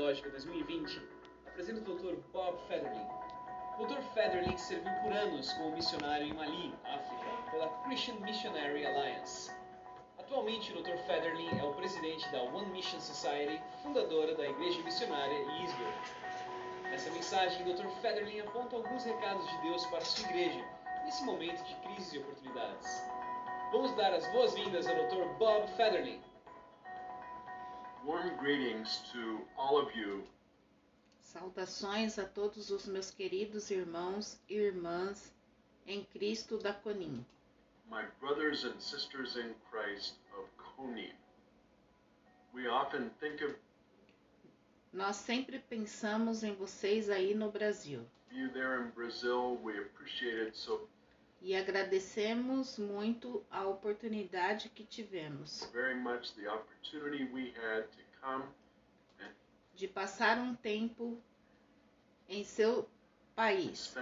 Teológica 2020, apresenta o Dr. Bob Federling. O Dr. Federling serviu por anos como missionário em Mali, África, pela Christian Missionary Alliance. Atualmente, o Dr. Federling é o presidente da One Mission Society, fundadora da Igreja Missionária Israel. Nessa mensagem, o Dr. Federling aponta alguns recados de Deus para sua igreja, nesse momento de crises e oportunidades. Vamos dar as boas-vindas ao Dr. Bob Federling. Warm greetings to all of you Saudações a todos os meus queridos irmãos e irmãs em Cristo da Conim, my brothers and sisters in Christ of Konim. We often think of Nós sempre pensamos em vocês aí no Brasil you there in Brazil. We appreciate it so e agradecemos muito a oportunidade que tivemos very much the opportunity we had to come de passar um tempo em seu país,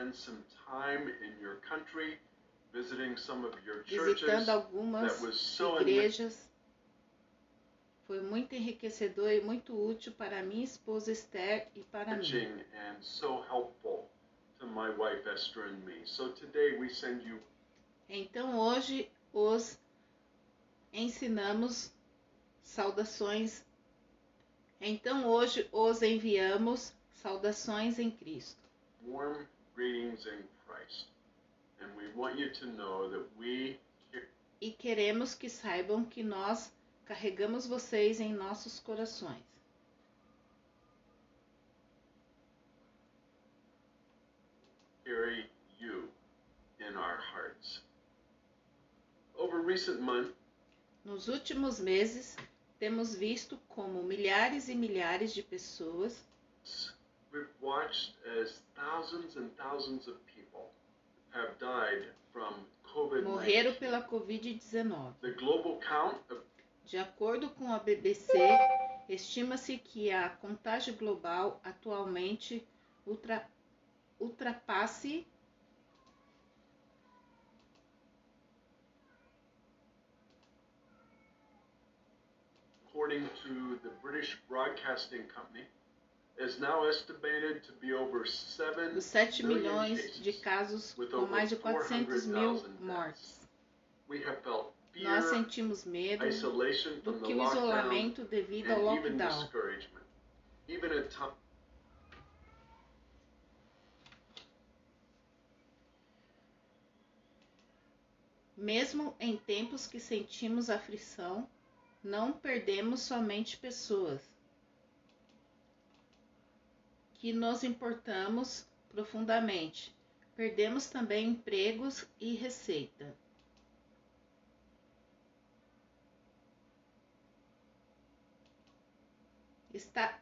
visitando algumas igrejas. Foi muito enriquecedor e muito útil para minha esposa Esther e para mim. Enriching and so helpful to my wife Esther and me. So today we send you Então hoje os ensinamos saudações. Então hoje os enviamos saudações em Cristo. warm greetings in Christ. And we want you to know that we E queremos que saibam que nós carregamos vocês em nossos corações. Carry you in our hearts. Over recent months, Nos últimos meses, temos visto como milhares e milhares de pessoas we've watched as thousands and thousands of people have died from morreram COVID-19. pela Covid-19. The global count of De acordo com a BBC, estima-se que a contágio global atualmente ultra, ultrapasse according to the British Broadcasting Company, is now estimated to be over 7 os 7 million milhões de casos com mais de 400 mil 400,000 mortes. We have felt Nós sentimos medo do que o isolamento devido ao lockdown. Mesmo em tempos que sentimos aflição, não perdemos somente pessoas que nos importamos profundamente. Perdemos também empregos e receita. Está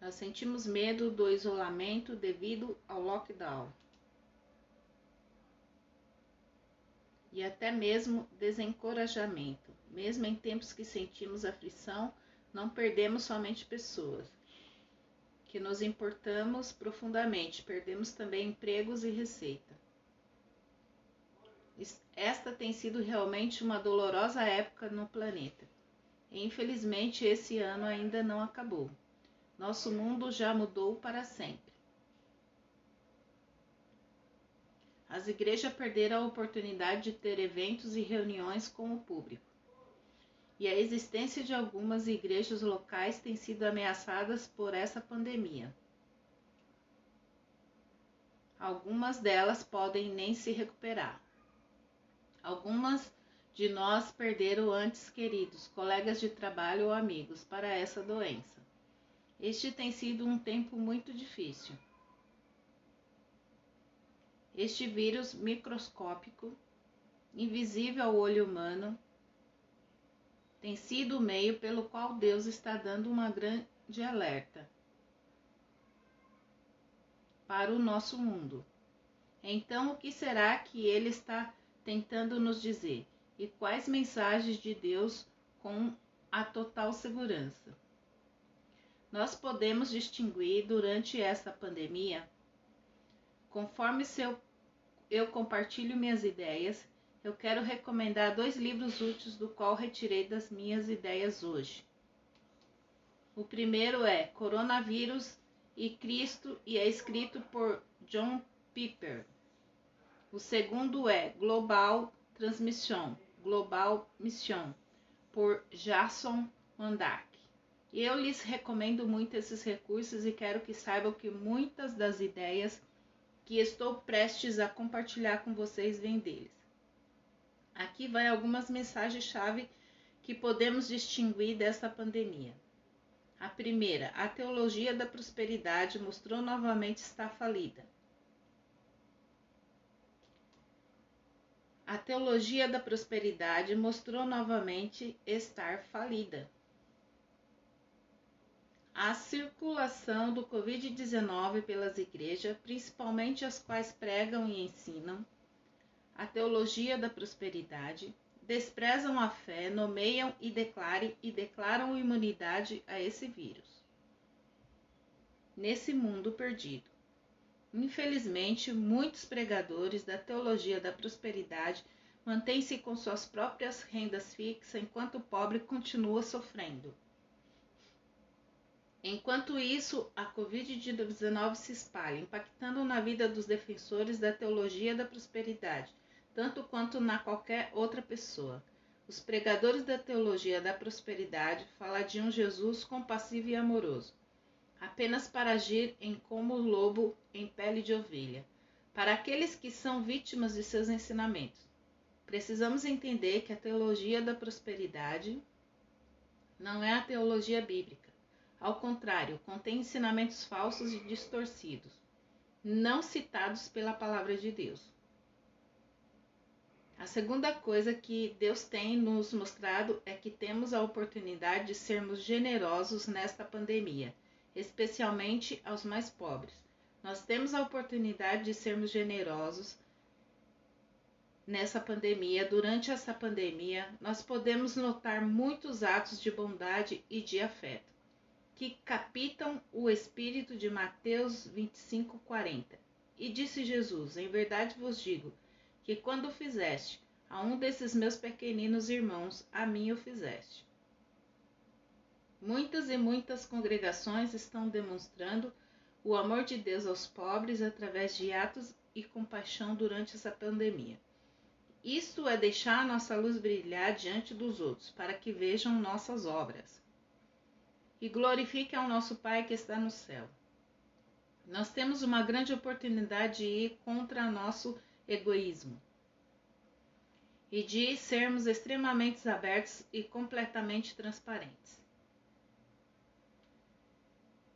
Nós sentimos medo do isolamento devido ao lockdown. E até mesmo desencorajamento. Mesmo em tempos que sentimos aflição, não perdemos somente pessoas que nos importamos profundamente, perdemos também empregos e receita. Es- Esta tem sido realmente uma dolorosa época no planeta. E, infelizmente, esse ano ainda não acabou. Nosso mundo já mudou para sempre. As igrejas perderam a oportunidade de ter eventos e reuniões com o público. E a existência de algumas igrejas locais tem sido ameaçadas por essa pandemia. Algumas delas podem nem se recuperar. Algumas de nós perderam antes queridos, colegas de trabalho ou amigos para essa doença. Este tem sido um tempo muito difícil. Este vírus microscópico invisível ao olho humano, tem sido o meio pelo qual Deus está dando uma grande alerta para o nosso mundo. Então, o que será que ele está tentando nos dizer? E quais mensagens de Deus com a total segurança? Nós podemos distinguir durante essa pandemia, conforme seu, eu compartilho minhas ideias, eu quero recomendar dois livros úteis do qual retirei das minhas ideias hoje. O primeiro é Coronavírus e Cristo e é escrito por John Piper. O segundo é Global Transmission, Global Mission, por Jason Mandak. Eu lhes recomendo muito esses recursos e quero que saibam que muitas das ideias que estou prestes a compartilhar com vocês vêm deles. Aqui vai algumas mensagens-chave que podemos distinguir dessa pandemia. A primeira, a teologia da prosperidade mostrou novamente estar falida. A teologia da prosperidade mostrou novamente estar falida. A circulação do Covid-19 pelas igrejas, principalmente as quais pregam e ensinam a teologia da prosperidade, desprezam a fé, nomeiam e declarem e declaram imunidade a esse vírus. Nesse mundo perdido. Infelizmente, muitos pregadores da teologia da prosperidade mantêm-se com suas próprias rendas fixas enquanto o pobre continua sofrendo. Enquanto isso, a Covid-19 se espalha, impactando na vida dos defensores da teologia da prosperidade, tanto quanto na qualquer outra pessoa. Os pregadores da teologia da prosperidade falam de um Jesus compassivo e amoroso apenas para agir em como lobo em pele de ovelha, para aqueles que são vítimas de seus ensinamentos. Precisamos entender que a teologia da prosperidade não é a teologia bíblica. Ao contrário, contém ensinamentos falsos e distorcidos, não citados pela palavra de Deus. A segunda coisa que Deus tem nos mostrado é que temos a oportunidade de sermos generosos nesta pandemia especialmente aos mais pobres. Nós temos a oportunidade de sermos generosos nessa pandemia. Durante essa pandemia, nós podemos notar muitos atos de bondade e de afeto que capitam o espírito de Mateus 25:40. E disse Jesus: Em verdade vos digo que quando fizeste a um desses meus pequeninos irmãos, a mim o fizeste. Muitas e muitas congregações estão demonstrando o amor de Deus aos pobres através de atos e compaixão durante essa pandemia. Isto é deixar nossa luz brilhar diante dos outros, para que vejam nossas obras. E glorifique ao nosso Pai que está no céu. Nós temos uma grande oportunidade de ir contra nosso egoísmo e de sermos extremamente abertos e completamente transparentes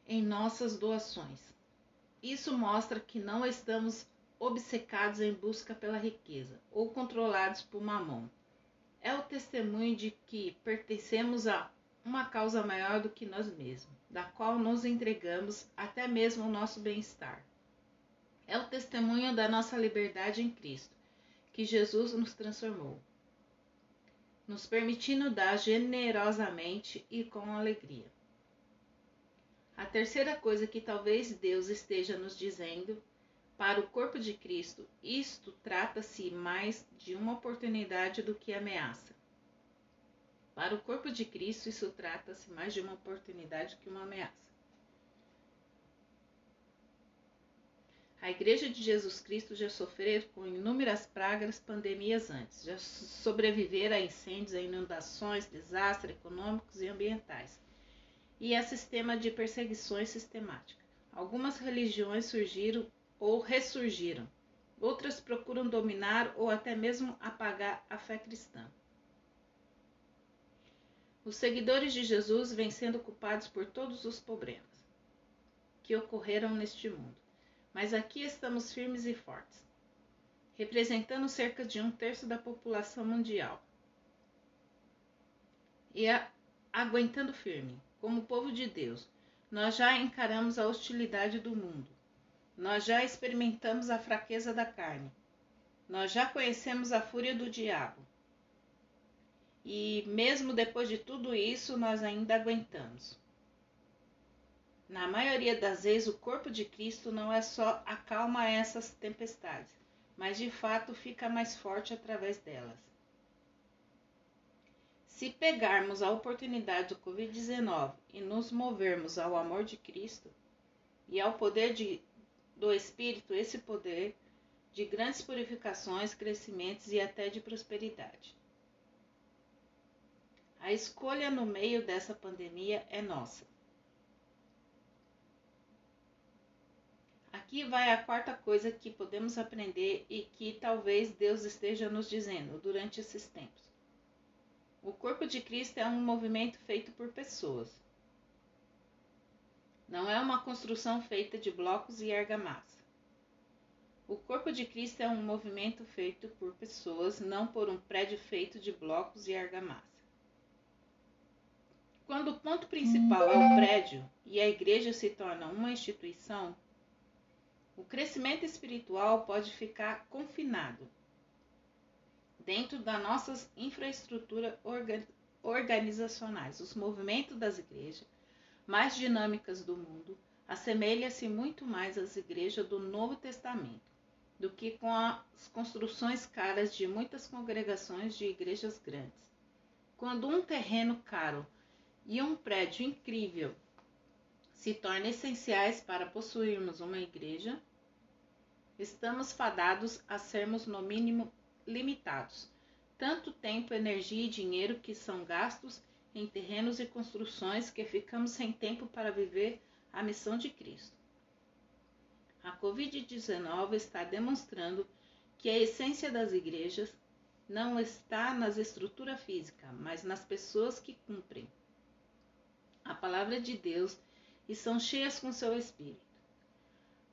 em nossas doações. Isso mostra que não estamos obcecados em busca pela riqueza ou controlados por mamão. É o testemunho de que pertencemos a uma causa maior do que nós mesmos, da qual nos entregamos até mesmo o nosso bem-estar. É o testemunho da nossa liberdade em Cristo, que Jesus nos transformou, nos permitindo dar generosamente e com alegria. A terceira coisa que talvez Deus esteja nos dizendo para o corpo de Cristo, isto trata-se mais de uma oportunidade do que ameaça. Para o corpo de Cristo, isso trata-se mais de uma oportunidade que uma ameaça. A Igreja de Jesus Cristo já sofreu com inúmeras pragas, pandemias antes, já sobreviveram a incêndios, a inundações, desastres econômicos e ambientais e a sistema de perseguições sistemática. Algumas religiões surgiram ou ressurgiram, outras procuram dominar ou até mesmo apagar a fé cristã. Os seguidores de Jesus vêm sendo culpados por todos os problemas que ocorreram neste mundo, mas aqui estamos firmes e fortes. representando cerca de um terço da população mundial. E a, aguentando firme, como povo de Deus, nós já encaramos a hostilidade do mundo. Nós já experimentamos a fraqueza da carne. Nós já conhecemos a fúria do diabo. E mesmo depois de tudo isso, nós ainda aguentamos. Na maioria das vezes, o corpo de Cristo não é só acalma essas tempestades, mas de fato fica mais forte através delas. Se pegarmos a oportunidade do Covid-19 e nos movermos ao amor de Cristo e ao poder de, do Espírito, esse poder de grandes purificações, crescimentos e até de prosperidade. A escolha no meio dessa pandemia é nossa. Aqui vai a quarta coisa que podemos aprender e que talvez Deus esteja nos dizendo durante esses tempos. O corpo de Cristo é um movimento feito por pessoas. Não é uma construção feita de blocos e argamassa. O corpo de Cristo é um movimento feito por pessoas, não por um prédio feito de blocos e argamassa. Quando o ponto principal é o prédio e a igreja se torna uma instituição, o crescimento espiritual pode ficar confinado dentro das nossas infraestruturas organizacionais. Os movimentos das igrejas mais dinâmicas do mundo assemelha-se muito mais às igrejas do Novo Testamento do que com as construções caras de muitas congregações de igrejas grandes. Quando um terreno caro e um prédio incrível se tornam essenciais para possuirmos uma igreja, estamos fadados a sermos, no mínimo, limitados. Tanto tempo, energia e dinheiro que são gastos em terrenos e construções que ficamos sem tempo para viver a missão de Cristo. A Covid-19 está demonstrando que a essência das igrejas não está nas estruturas físicas, mas nas pessoas que cumprem a palavra de Deus e são cheias com seu espírito.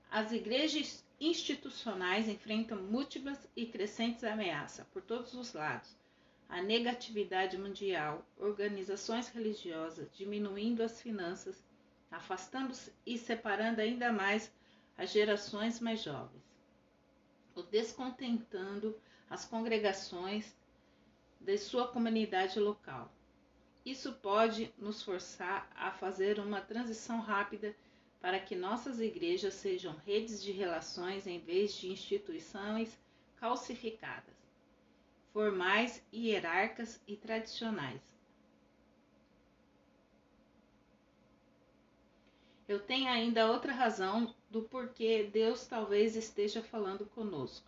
As igrejas institucionais enfrentam múltiplas e crescentes ameaças por todos os lados. A negatividade mundial, organizações religiosas diminuindo as finanças, afastando e separando ainda mais as gerações mais jovens. O descontentando as congregações de sua comunidade local isso pode nos forçar a fazer uma transição rápida para que nossas igrejas sejam redes de relações em vez de instituições calcificadas, formais, hierarcas e tradicionais. Eu tenho ainda outra razão do porquê Deus talvez esteja falando conosco.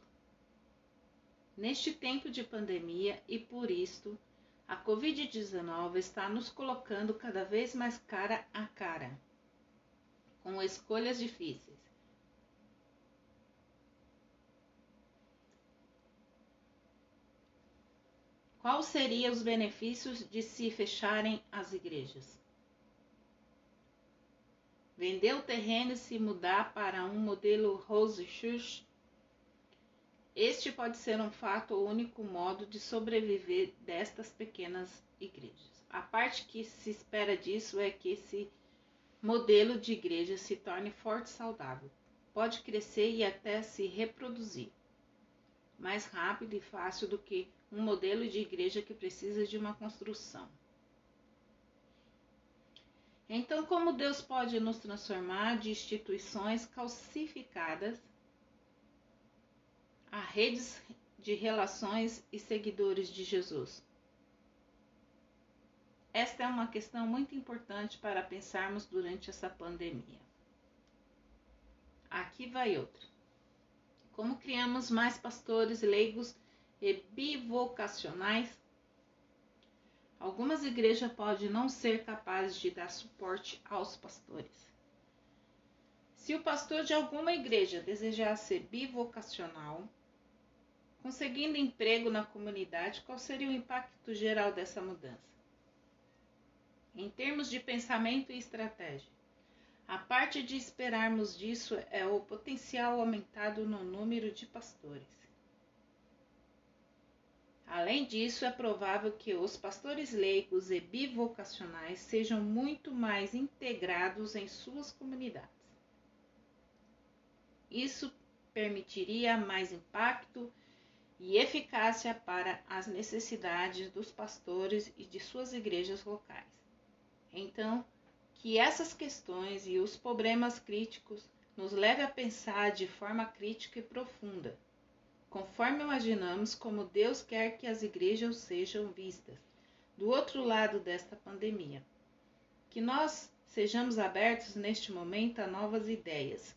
Neste tempo de pandemia e por isto, a Covid-19 está nos colocando cada vez mais cara a cara, com escolhas difíceis. Quais seriam os benefícios de se fecharem as igrejas? Vender o terreno e se mudar para um modelo Rose este pode ser um fato ou único modo de sobreviver destas pequenas igrejas. A parte que se espera disso é que esse modelo de igreja se torne forte e saudável. Pode crescer e até se reproduzir mais rápido e fácil do que um modelo de igreja que precisa de uma construção. Então, como Deus pode nos transformar de instituições calcificadas a redes de relações e seguidores de Jesus? Esta é uma questão muito importante para pensarmos durante essa pandemia. Aqui vai outra. Como criamos mais pastores leigos e bivocacionais? Algumas igrejas podem não ser capazes de dar suporte aos pastores. Se o pastor de alguma igreja desejar ser bivocacional, Conseguindo emprego na comunidade, qual seria o impacto geral dessa mudança? Em termos de pensamento e estratégia, a parte de esperarmos disso é o potencial aumentado no número de pastores. Além disso, é provável que os pastores leigos e bivocacionais sejam muito mais integrados em suas comunidades. Isso permitiria mais impacto e eficácia para as necessidades dos pastores e de suas igrejas locais. Então, que essas questões e os problemas críticos nos levem a pensar de forma crítica e profunda, conforme imaginamos como Deus quer que as igrejas sejam vistas do outro lado desta pandemia. Que nós sejamos abertos neste momento a novas ideias,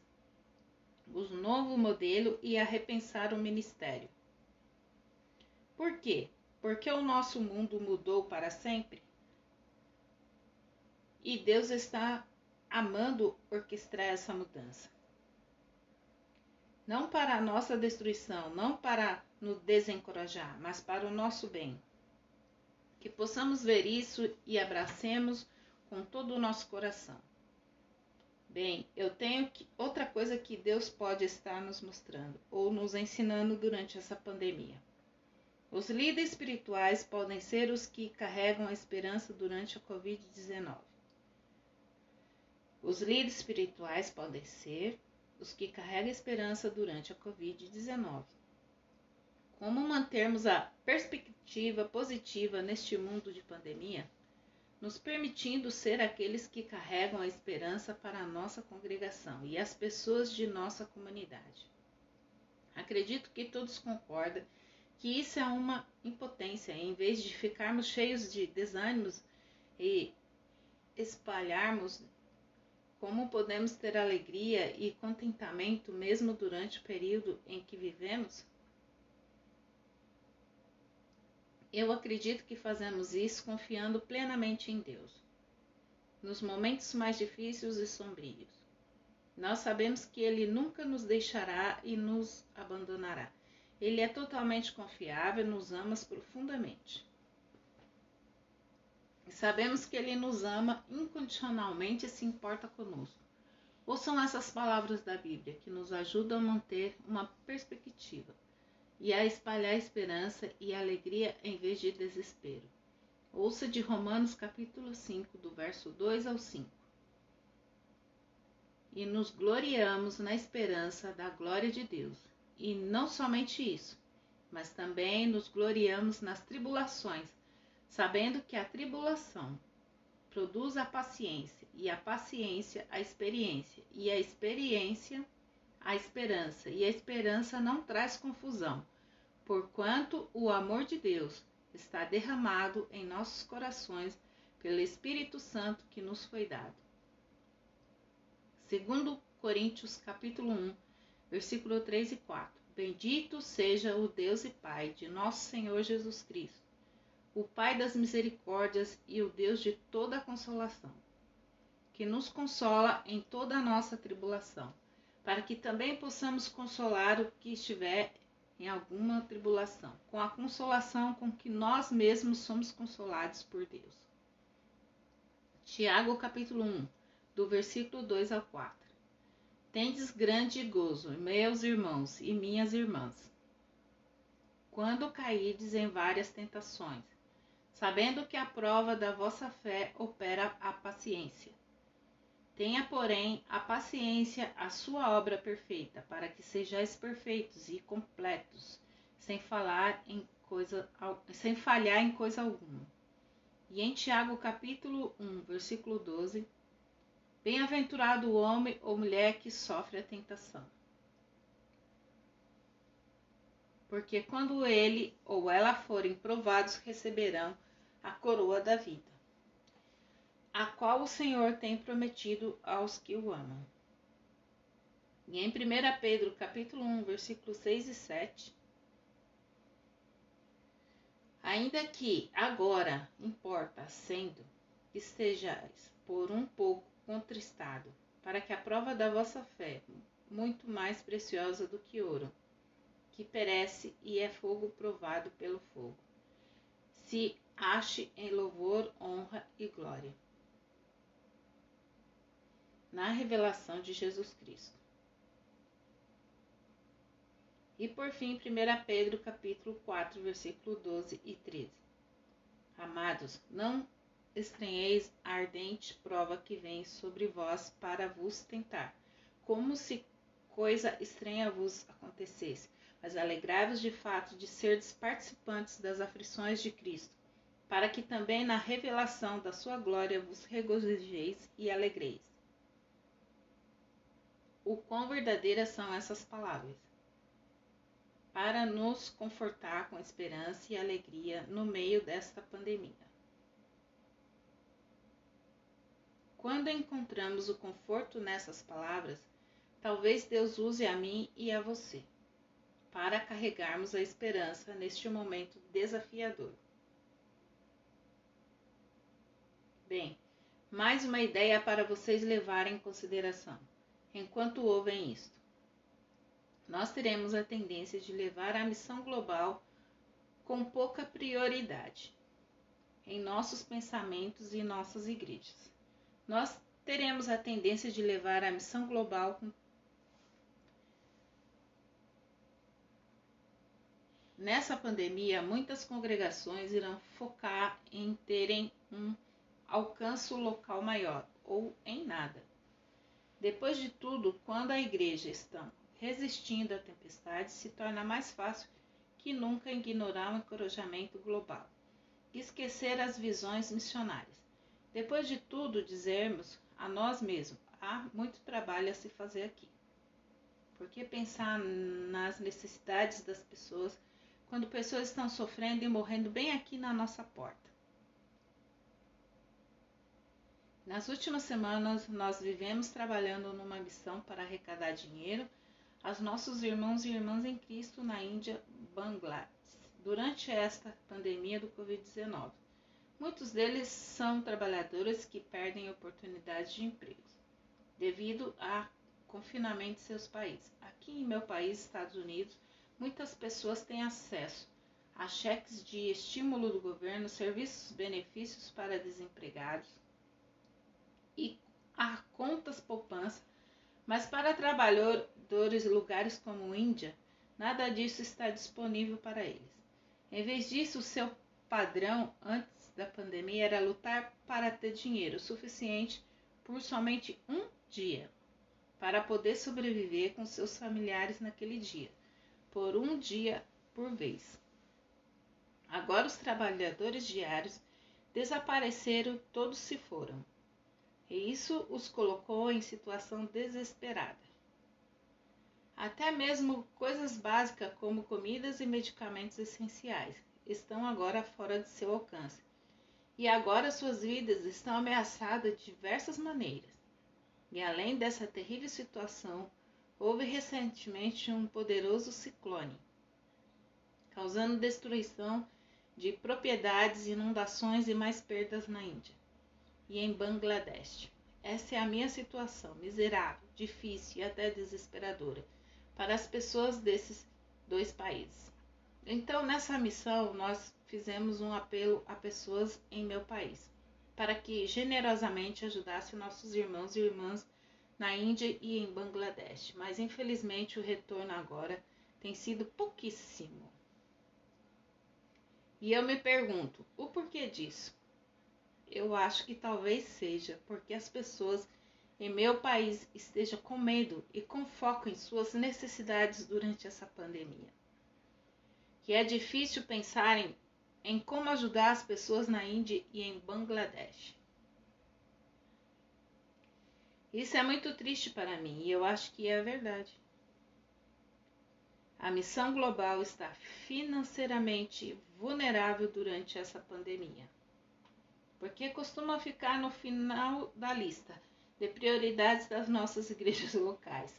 o novo modelo e a repensar o ministério. Por quê? Porque o nosso mundo mudou para sempre? E Deus está amando orquestrar essa mudança. Não para a nossa destruição, não para nos desencorajar, mas para o nosso bem. Que possamos ver isso e abracemos com todo o nosso coração. Bem, eu tenho que, outra coisa que Deus pode estar nos mostrando ou nos ensinando durante essa pandemia. Os líderes espirituais podem ser os que carregam a esperança durante a Covid-19. Os líderes espirituais podem ser os que carregam a esperança durante a Covid-19. Como mantermos a perspectiva positiva neste mundo de pandemia, nos permitindo ser aqueles que carregam a esperança para a nossa congregação e as pessoas de nossa comunidade. Acredito que todos concordam que isso é uma impotência, em vez de ficarmos cheios de desânimos e espalharmos como podemos ter alegria e contentamento mesmo durante o período em que vivemos? Eu acredito que fazemos isso confiando plenamente em Deus. Nos momentos mais difíceis e sombrios, nós sabemos que Ele nunca nos deixará e nos abandonará. Ele é totalmente confiável nos ama profundamente. E sabemos que Ele nos ama incondicionalmente e se importa conosco. Ouçam essas palavras da Bíblia que nos ajudam a manter uma perspectiva e a espalhar esperança e alegria em vez de desespero. Ouça de Romanos capítulo 5, do verso 2 ao 5. E nos gloriamos na esperança da glória de Deus. E não somente isso, mas também nos gloriamos nas tribulações, sabendo que a tribulação produz a paciência, e a paciência a experiência, e a experiência a esperança, e a esperança não traz confusão, porquanto o amor de Deus está derramado em nossos corações pelo Espírito Santo que nos foi dado. Segundo Coríntios capítulo 1, versículo 3 e 4. Bendito seja o Deus e Pai de nosso Senhor Jesus Cristo, o Pai das misericórdias e o Deus de toda a consolação, que nos consola em toda a nossa tribulação para que também possamos consolar o que estiver em alguma tribulação, com a consolação com que nós mesmos somos consolados por Deus. Tiago capítulo 1, do versículo 2 ao 4. Tendes grande gozo, meus irmãos e minhas irmãs, quando caídes em várias tentações, sabendo que a prova da vossa fé opera a paciência. Tenha, porém, a paciência a sua obra perfeita, para que sejais perfeitos e completos, sem falar em coisa, sem falhar em coisa alguma. E em Tiago capítulo 1, versículo 12, Bem-aventurado o homem ou mulher que sofre a tentação. Porque quando ele ou ela forem provados, receberão a coroa da vida a qual o Senhor tem prometido aos que o amam. E em 1 Pedro capítulo 1, versículos 6 e 7, ainda que agora importa sendo que estejais por um pouco contristado, para que a prova da vossa fé, muito mais preciosa do que ouro, que perece e é fogo provado pelo fogo, se ache em louvor, honra e glória na revelação de Jesus Cristo. E por fim, 1 Pedro capítulo 4, versículo 12 e 13. Amados, não estranheis a ardente prova que vem sobre vós para vos tentar, como se coisa estranha vos acontecesse, mas alegrai-vos de fato de serdes participantes das aflições de Cristo, para que também na revelação da sua glória vos regozijeis e alegreis. O quão verdadeiras são essas palavras? Para nos confortar com esperança e alegria no meio desta pandemia. Quando encontramos o conforto nessas palavras, talvez Deus use a mim e a você para carregarmos a esperança neste momento desafiador. Bem, mais uma ideia para vocês levarem em consideração enquanto ouvem isto. Nós teremos a tendência de levar a missão global com pouca prioridade em nossos pensamentos e nossas igrejas nós teremos a tendência de levar a missão global com Nessa pandemia, muitas congregações irão focar em terem um alcance local maior ou em nada. Depois de tudo, quando a igreja está resistindo à tempestade, se torna mais fácil que nunca ignorar o encorajamento global e esquecer as visões missionárias. Depois de tudo dizermos a nós mesmos, há muito trabalho a se fazer aqui. Por que pensar nas necessidades das pessoas quando pessoas estão sofrendo e morrendo bem aqui na nossa porta? Nas últimas semanas, nós vivemos trabalhando numa missão para arrecadar dinheiro aos nossos irmãos e irmãs em Cristo na Índia, Bangladesh, durante esta pandemia do Covid-19. Muitos deles são trabalhadores que perdem oportunidades de emprego devido a confinamento em seus países. Aqui em meu país, Estados Unidos, muitas pessoas têm acesso a cheques de estímulo do governo, serviços, benefícios para desempregados e a contas poupança, mas para trabalhadores em lugares como Índia, nada disso está disponível para eles. Em vez disso, o seu padrão antes da pandemia era lutar para ter dinheiro suficiente por somente um dia, para poder sobreviver com seus familiares naquele dia, por um dia por vez. Agora os trabalhadores diários desapareceram, todos se foram. E isso os colocou em situação desesperada. Até mesmo coisas básicas como comidas e medicamentos essenciais estão agora fora de seu alcance e agora suas vidas estão ameaçadas de diversas maneiras. E além dessa terrível situação, houve recentemente um poderoso ciclone, causando destruição de propriedades, inundações e mais perdas na Índia e em Bangladesh. Essa é a minha situação, miserável, difícil e até desesperadora para as pessoas desses dois países. Então, nessa missão, nós fizemos um apelo a pessoas em meu país, para que generosamente ajudasse nossos irmãos e irmãs na Índia e em Bangladesh, mas infelizmente o retorno agora tem sido pouquíssimo. E eu me pergunto, o porquê disso? Eu acho que talvez seja porque as pessoas em meu país estejam com medo e com foco em suas necessidades durante essa pandemia. Que é difícil pensar em como ajudar as pessoas na Índia e em Bangladesh. Isso é muito triste para mim e eu acho que é verdade. A missão global está financeiramente vulnerável durante essa pandemia, porque costuma ficar no final da lista de prioridades das nossas igrejas locais.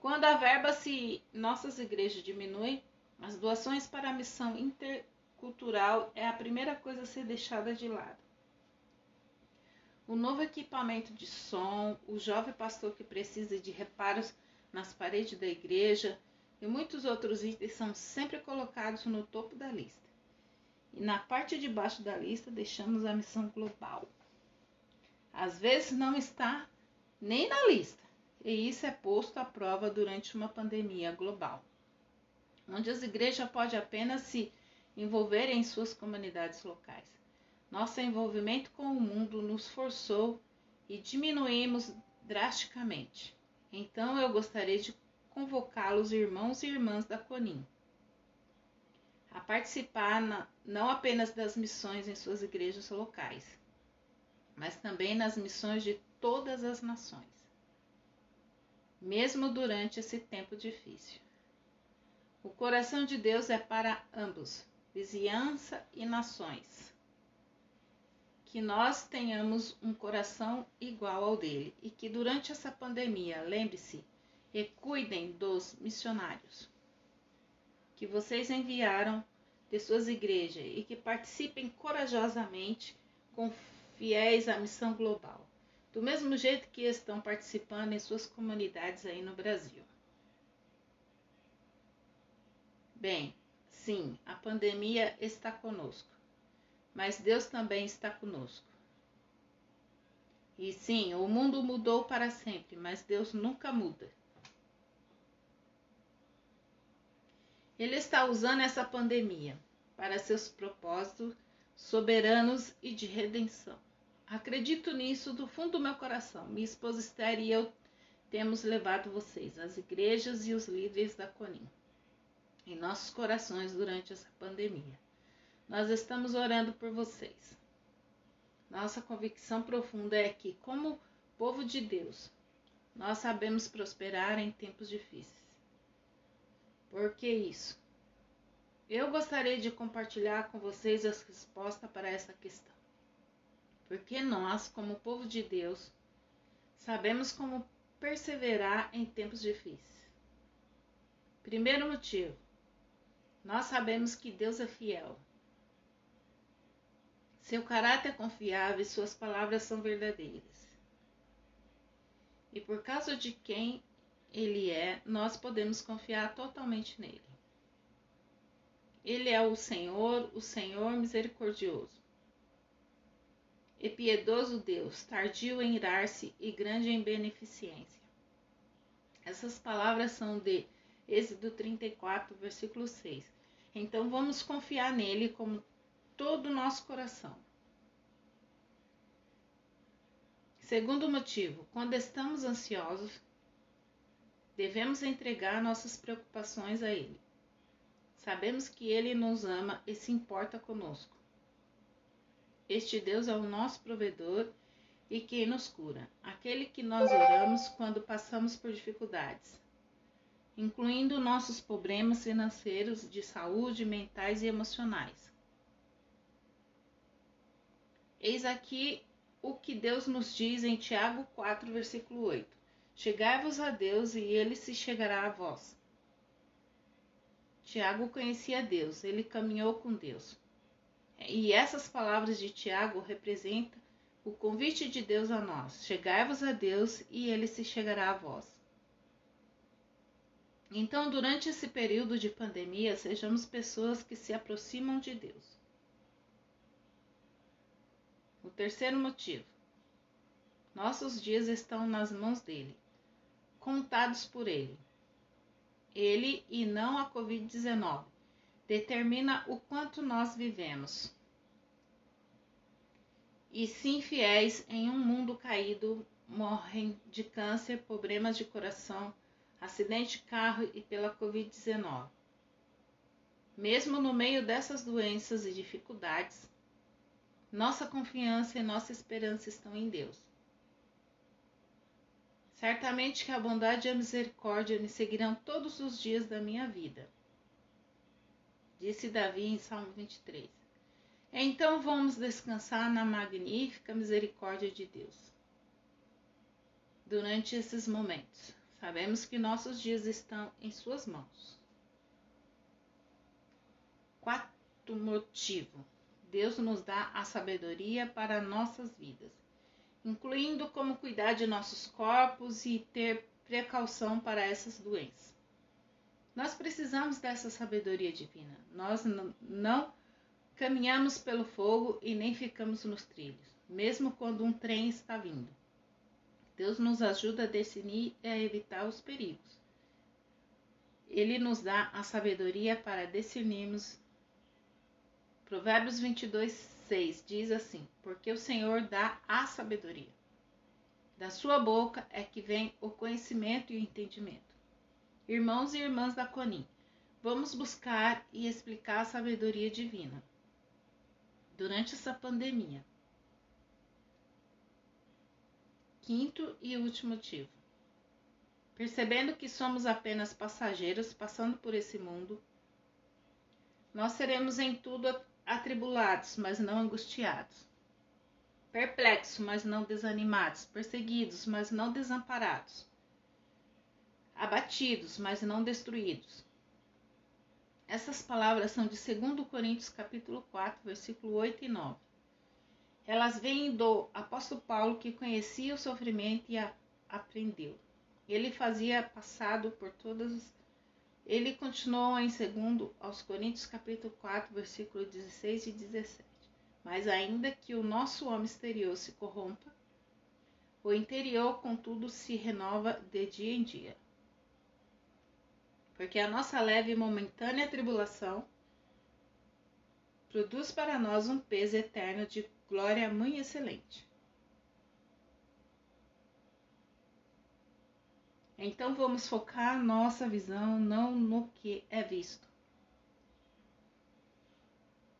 Quando a verba se nossas igrejas diminuem, as doações para a missão inter cultural é a primeira coisa a ser deixada de lado. O novo equipamento de som, o jovem pastor que precisa de reparos nas paredes da igreja e muitos outros itens são sempre colocados no topo da lista. E na parte de baixo da lista deixamos a missão global. Às vezes não está nem na lista, e isso é posto à prova durante uma pandemia global. onde as igrejas podem apenas se envolver em suas comunidades locais. Nosso envolvimento com o mundo nos forçou e diminuímos drasticamente. Então eu gostaria de convocá-los, irmãos e irmãs da CONIM, a participar na, não apenas das missões em suas igrejas locais, mas também nas missões de todas as nações, mesmo durante esse tempo difícil. O coração de Deus é para ambos, vizinhança e nações. Que nós tenhamos um coração igual ao dele e que durante essa pandemia, lembre-se, e cuidem dos missionários que vocês enviaram de suas igrejas e que participem corajosamente com fiéis à missão global, do mesmo jeito que estão participando em suas comunidades aí no Brasil. Bem, sim, a pandemia está conosco, mas Deus também está conosco. E sim, o mundo mudou para sempre, mas Deus nunca muda. Ele está usando essa pandemia para seus propósitos soberanos e de redenção. Acredito nisso do fundo do meu coração. Minha esposa Esther e eu temos levado vocês, as igrejas e os líderes da CONIM em nossos corações durante essa pandemia. Nós estamos orando por vocês. Nossa convicção profunda é que, como povo de Deus, nós sabemos prosperar em tempos difíceis. Por que isso? Eu gostaria de compartilhar com vocês a resposta para essa questão. Porque nós, como povo de Deus, sabemos como perseverar em tempos difíceis. Primeiro motivo: nós sabemos que Deus é fiel. Seu caráter é confiável e suas palavras são verdadeiras. E por causa de quem ele é, nós podemos confiar totalmente nele. Ele é o Senhor, o Senhor misericordioso. E piedoso Deus, tardio em irar-se e grande em beneficência. Essas palavras são de Êxodo 34, versículo 6. Então vamos confiar nele com todo o nosso coração. Segundo motivo, quando estamos ansiosos, devemos entregar nossas preocupações a ele. Sabemos que ele nos ama e se importa conosco. Este Deus é o nosso provedor e quem nos cura, aquele que nós oramos quando passamos por dificuldades incluindo nossos problemas financeiros, de saúde, mentais e emocionais. Eis aqui o que Deus nos diz em Tiago 4, versículo 8: Chegai-vos a Deus e ele se chegará a vós. Tiago conhecia Deus, ele caminhou com Deus. E essas palavras de Tiago representam o convite de Deus a nós: Chegai-vos a Deus e ele se chegará a vós. Então, durante esse período de pandemia, sejamos pessoas que se aproximam de Deus. O terceiro motivo: nossos dias estão nas mãos dele, contados por ele. Ele e não a Covid-19 determina o quanto nós vivemos. E sim, fiéis em um mundo caído, morrem de câncer, problemas de coração, acidente de carro e pela Covid-19. Mesmo no meio dessas doenças e dificuldades, nossa confiança e nossa esperança estão em Deus. Certamente que a bondade e a misericórdia me seguirão todos os dias da minha vida. Disse Davi em Salmo 23. Então vamos descansar na magnífica misericórdia de Deus. Durante esses momentos. Sabemos que nossos dias estão em Suas mãos. Quarto motivo: Deus nos dá a sabedoria para nossas vidas, incluindo como cuidar de nossos corpos e ter precaução para essas doenças. Nós precisamos dessa sabedoria divina. Nós não caminhamos pelo fogo e nem ficamos nos trilhos, mesmo quando um trem está vindo. Deus nos ajuda a definir e a evitar os perigos. ele nos dá a sabedoria para discernirmos. Provérbios 22, 6 diz assim: Porque o Senhor dá a sabedoria. Da sua boca é que vem o conhecimento e o entendimento. Irmãos e irmãs da Conim, vamos buscar e explicar a sabedoria divina. Durante essa pandemia. Quinto e último motivo Percebendo que somos apenas passageiros passando por esse mundo, nós seremos em tudo atribulados, mas não angustiados. Perplexos, mas não desanimados. Perseguidos, mas não desamparados. Abatidos, mas não destruídos. Essas palavras são de 2 Coríntios capítulo 4, versículo 8 e 9. Elas vêm do apóstolo Paulo que conhecia o sofrimento e a aprendeu. Ele fazia passado por todas ele continuou em segundo aos Coríntios capítulo 4, versículo 16 e 17. Mas ainda que o nosso homem exterior se corrompa, o interior, contudo, se renova de dia em dia. Porque a nossa leve e momentânea tribulação produz para nós um peso eterno de glória muito excelente. Então vamos focar nossa visão não no que é visto,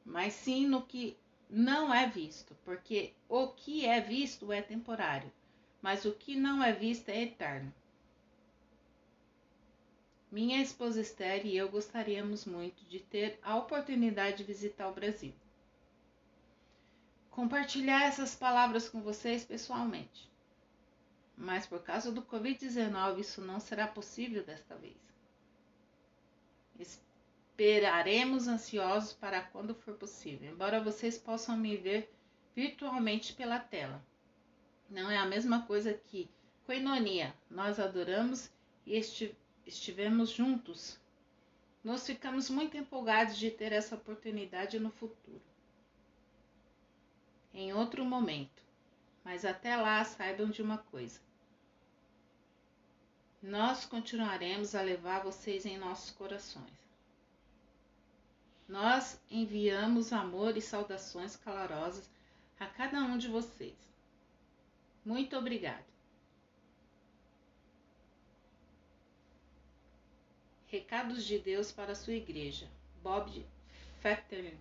mas sim no que não é visto, porque o que é visto é temporário, mas o que não é visto é eterno. Minha esposa Esther e eu gostaríamos muito de ter a oportunidade de visitar o Brasil. Compartilhar essas palavras com vocês pessoalmente mas por causa do Covid-19 isso não será possível desta vez. Esperaremos ansiosos para quando for possível, embora vocês possam me ver virtualmente pela tela. Não é a mesma coisa que coinonia, nós adoramos e estivemos juntos. Nós ficamos muito empolgados de ter essa oportunidade no futuro. Em outro momento. Mas até lá saibam de uma coisa nós continuaremos a levar vocês em nossos corações. Nós enviamos amor e saudações calorosas a cada um de vocês. Muito obrigado. Recados de Deus para a sua igreja. Bob Fetter